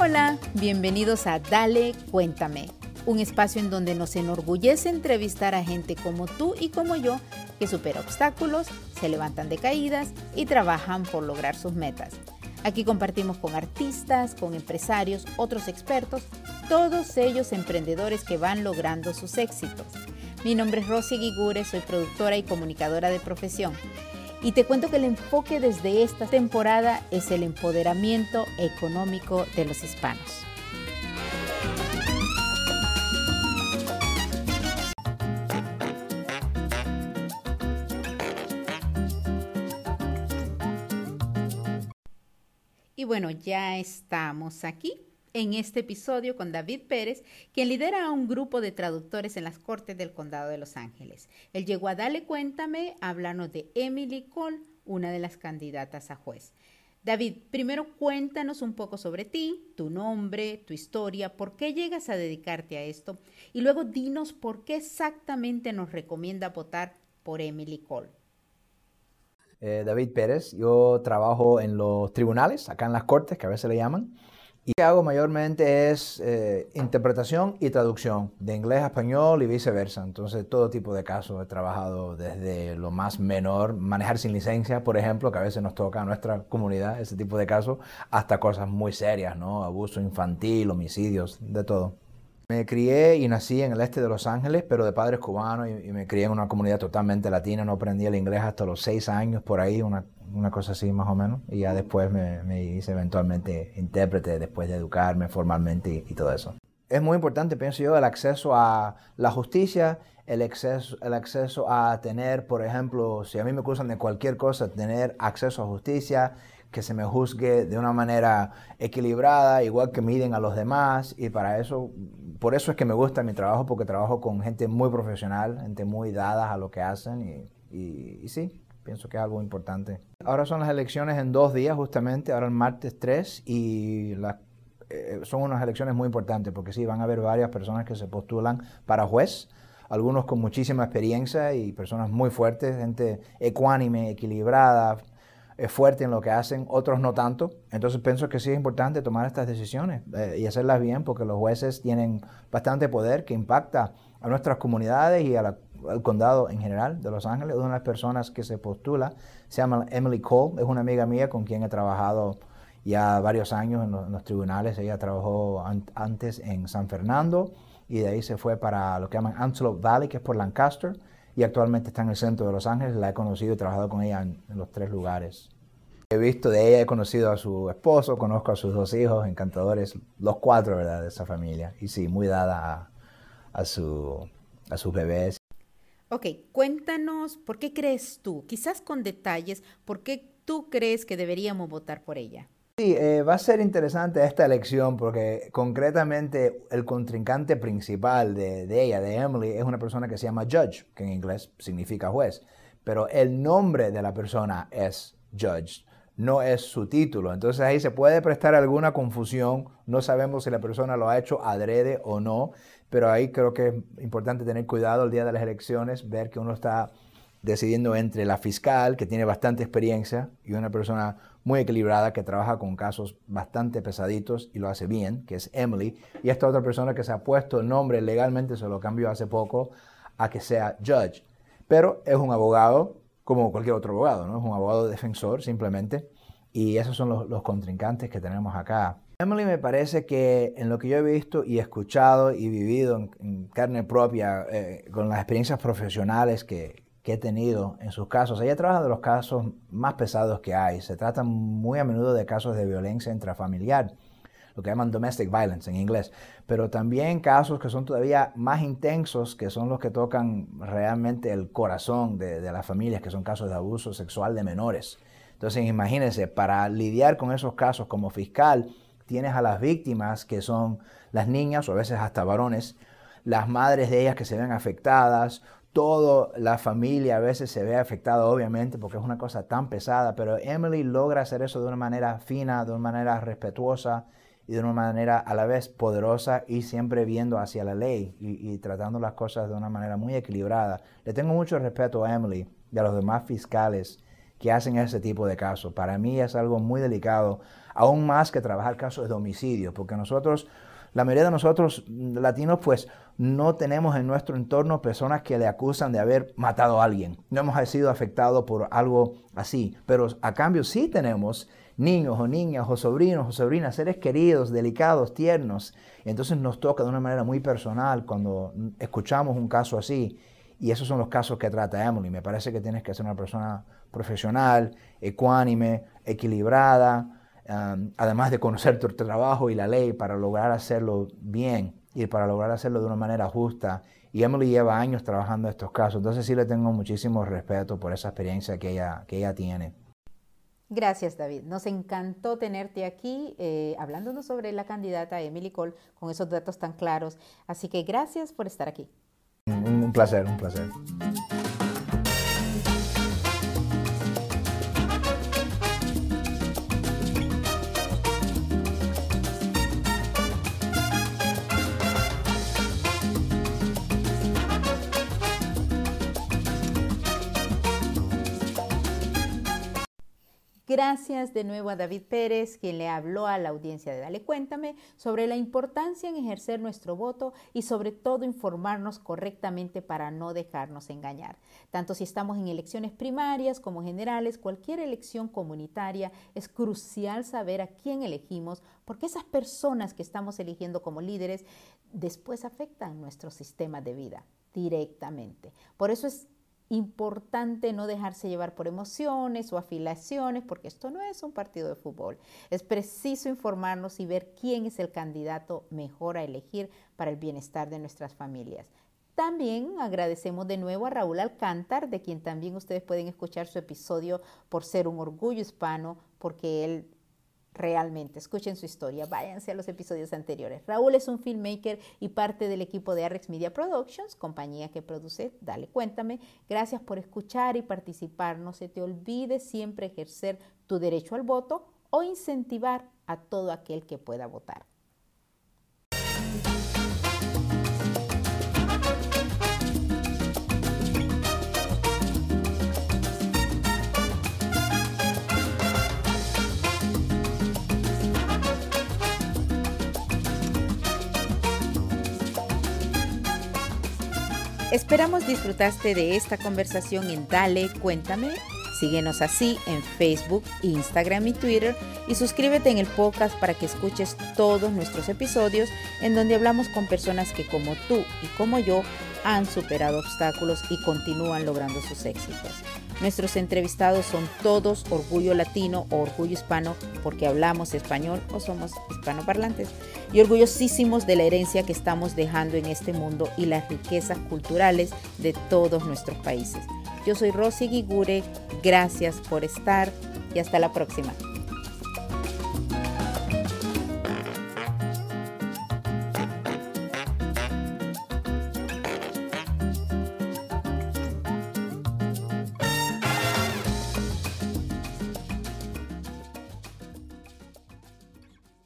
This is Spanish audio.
Hola, bienvenidos a Dale, cuéntame, un espacio en donde nos enorgullece entrevistar a gente como tú y como yo que supera obstáculos, se levantan de caídas y trabajan por lograr sus metas. Aquí compartimos con artistas, con empresarios, otros expertos, todos ellos emprendedores que van logrando sus éxitos. Mi nombre es Rosy Guigure, soy productora y comunicadora de profesión. Y te cuento que el enfoque desde esta temporada es el empoderamiento económico de los hispanos. Y bueno, ya estamos aquí en este episodio con David Pérez, quien lidera a un grupo de traductores en las Cortes del Condado de Los Ángeles. Él llegó a Dale Cuéntame a hablarnos de Emily Cole, una de las candidatas a juez. David, primero cuéntanos un poco sobre ti, tu nombre, tu historia, por qué llegas a dedicarte a esto y luego dinos por qué exactamente nos recomienda votar por Emily Cole. Eh, David Pérez, yo trabajo en los tribunales, acá en las cortes, que a veces le llaman, y lo que hago mayormente es eh, interpretación y traducción de inglés a español y viceversa. Entonces, todo tipo de casos he trabajado desde lo más menor, manejar sin licencia, por ejemplo, que a veces nos toca a nuestra comunidad, ese tipo de casos, hasta cosas muy serias, ¿no? Abuso infantil, homicidios, de todo. Me crié y nací en el este de Los Ángeles, pero de padres cubanos y, me crié en una comunidad totalmente latina. No aprendí el inglés hasta los seis años, por ahí, una, cosa así más o menos. Y ya después me, me hice eventualmente intérprete, después de educarme formalmente y, todo eso. Es muy importante, pienso yo, el acceso a la justicia, el acceso, el acceso a tener, por ejemplo, si a mí me acusan de cualquier cosa, tener acceso a justicia, que se me juzgue de una manera equilibrada, igual que miden a los demás. Y para eso por eso es que me gusta mi trabajo, porque trabajo con gente muy profesional, gente muy dada a lo que hacen y, sí, pienso que es algo importante. Ahora son las elecciones en dos días justamente, ahora el martes 3 y eh, son unas elecciones muy importantes porque sí, van a haber varias personas que se postulan para juez, algunos con muchísima experiencia y personas muy fuertes, gente ecuánime, equilibrada, es fuerte en lo que hacen, otros no tanto. Entonces pienso que sí es importante tomar estas decisiones eh, y hacerlas bien porque los jueces tienen bastante poder que impacta a nuestras comunidades y al condado en general de Los Ángeles. Una de las personas que se postula se llama Emily Cole, es una amiga mía con quien he trabajado ya varios años en los, tribunales. Ella trabajó antes en San Fernando y de ahí se fue para lo que llaman Antelope Valley, que es por Lancaster y actualmente está en el centro de Los Ángeles. La he conocido y trabajado con ella en, los tres lugares. He visto de ella, he conocido a su esposo, conozco a sus dos hijos, encantadores, los cuatro, ¿verdad?, de esa familia. Y sí, muy dada a, su, a sus bebés. Ok, cuéntanos, ¿por qué crees tú, quizás con detalles, por qué tú crees que deberíamos votar por ella? Sí, eh, va a ser interesante esta elección porque concretamente el contrincante principal de, ella, de Emily, es una persona que se llama Judge, que en inglés significa juez, pero el nombre de la persona es Judge, no es su título. Entonces ahí se puede prestar alguna confusión, no sabemos si la persona lo ha hecho adrede o no, pero ahí creo que es importante tener cuidado el día de las elecciones, ver que uno está decidiendo entre la fiscal, que tiene bastante experiencia, y una persona muy equilibrada que trabaja con casos bastante pesaditos y lo hace bien, que es Emily, y esta otra persona que se ha puesto el nombre legalmente, se lo cambió hace poco, a que sea Judge. Pero es un abogado como cualquier otro abogado, ¿no? Es un abogado defensor simplemente, y esos son los, contrincantes que tenemos acá. Emily me parece que en lo que yo he visto y escuchado y vivido en, carne propia, eh, con las experiencias profesionales que, que he tenido en sus casos. Ella trabaja de los casos más pesados que hay. Se trata muy a menudo de casos de violencia intrafamiliar, lo que llaman domestic violence en inglés, pero también casos que son todavía más intensos, que son los que tocan realmente el corazón de, de las familias, que son casos de abuso sexual de menores. Entonces, imagínense, para lidiar con esos casos como fiscal, tienes a las víctimas, que son las niñas o a veces hasta varones, las madres de ellas que se ven afectadas, toda la familia a veces se ve afectada, obviamente, porque es una cosa tan pesada, pero Emily logra hacer eso de una manera fina, de una manera respetuosa y de una manera a la vez poderosa y siempre viendo hacia la ley y, tratando las cosas de una manera muy equilibrada. Le tengo mucho respeto a Emily y a los demás fiscales que hacen ese tipo de casos. Para mí es algo muy delicado, aún más que trabajar casos de homicidio, porque nosotros, la mayoría de nosotros latinos, pues no tenemos en nuestro entorno personas que le acusan de haber matado a alguien. No hemos sido afectados por algo así, pero a cambio sí tenemos niños o niñas o sobrinos o sobrinas, seres queridos, delicados, tiernos. Entonces nos toca de una manera muy personal cuando escuchamos un caso así. Y esos son los casos que trata Emily. Me parece que tienes que ser una persona profesional, ecuánime, equilibrada, um, además de conocer tu trabajo y la ley para lograr hacerlo bien y para lograr hacerlo de una manera justa. Y Emily lleva años trabajando estos casos, entonces sí le tengo muchísimo respeto por esa experiencia que ella, que ella tiene. Gracias, David. Nos encantó tenerte aquí eh, hablándonos sobre la candidata Emily Cole con esos datos tan claros. Así que gracias por estar aquí. un placer, un placer. Gracias de nuevo a David Pérez, quien le habló a la audiencia de Dale Cuéntame sobre la importancia en ejercer nuestro voto y sobre todo informarnos correctamente para no dejarnos engañar. Tanto si estamos en elecciones primarias como generales, cualquier elección comunitaria, es crucial saber a quién elegimos porque esas personas que estamos eligiendo como líderes después afectan nuestro sistema de vida directamente. Por eso es importante no dejarse llevar por emociones o afiliaciones, porque esto no es un partido de fútbol. Es preciso informarnos y ver quién es el candidato mejor a elegir para el bienestar de nuestras familias. También agradecemos de nuevo a Raúl Alcántar, de quien también ustedes pueden escuchar su episodio por ser un orgullo hispano, porque él realmente. Escuchen su historia, váyanse a los episodios anteriores. Raúl es un filmmaker y parte del equipo de Arrex Media Productions, compañía que produce Dale Cuéntame. Gracias por escuchar y participar. No se te olvide siempre ejercer tu derecho al voto o incentivar a todo aquel que pueda votar. Esperamos disfrutaste de esta conversación en Dale, cuéntame. Síguenos así en Facebook, Instagram y Twitter y suscríbete en el podcast para que escuches todos nuestros episodios en donde hablamos con personas que como tú y como yo han superado obstáculos y continúan logrando sus éxitos. Nuestros entrevistados son todos orgullo latino o orgullo hispano porque hablamos español o somos hispanoparlantes y orgullosísimos de la herencia que estamos dejando en este mundo y las riquezas culturales de todos nuestros países. Yo soy Rosy Guigure, gracias por estar y hasta la próxima.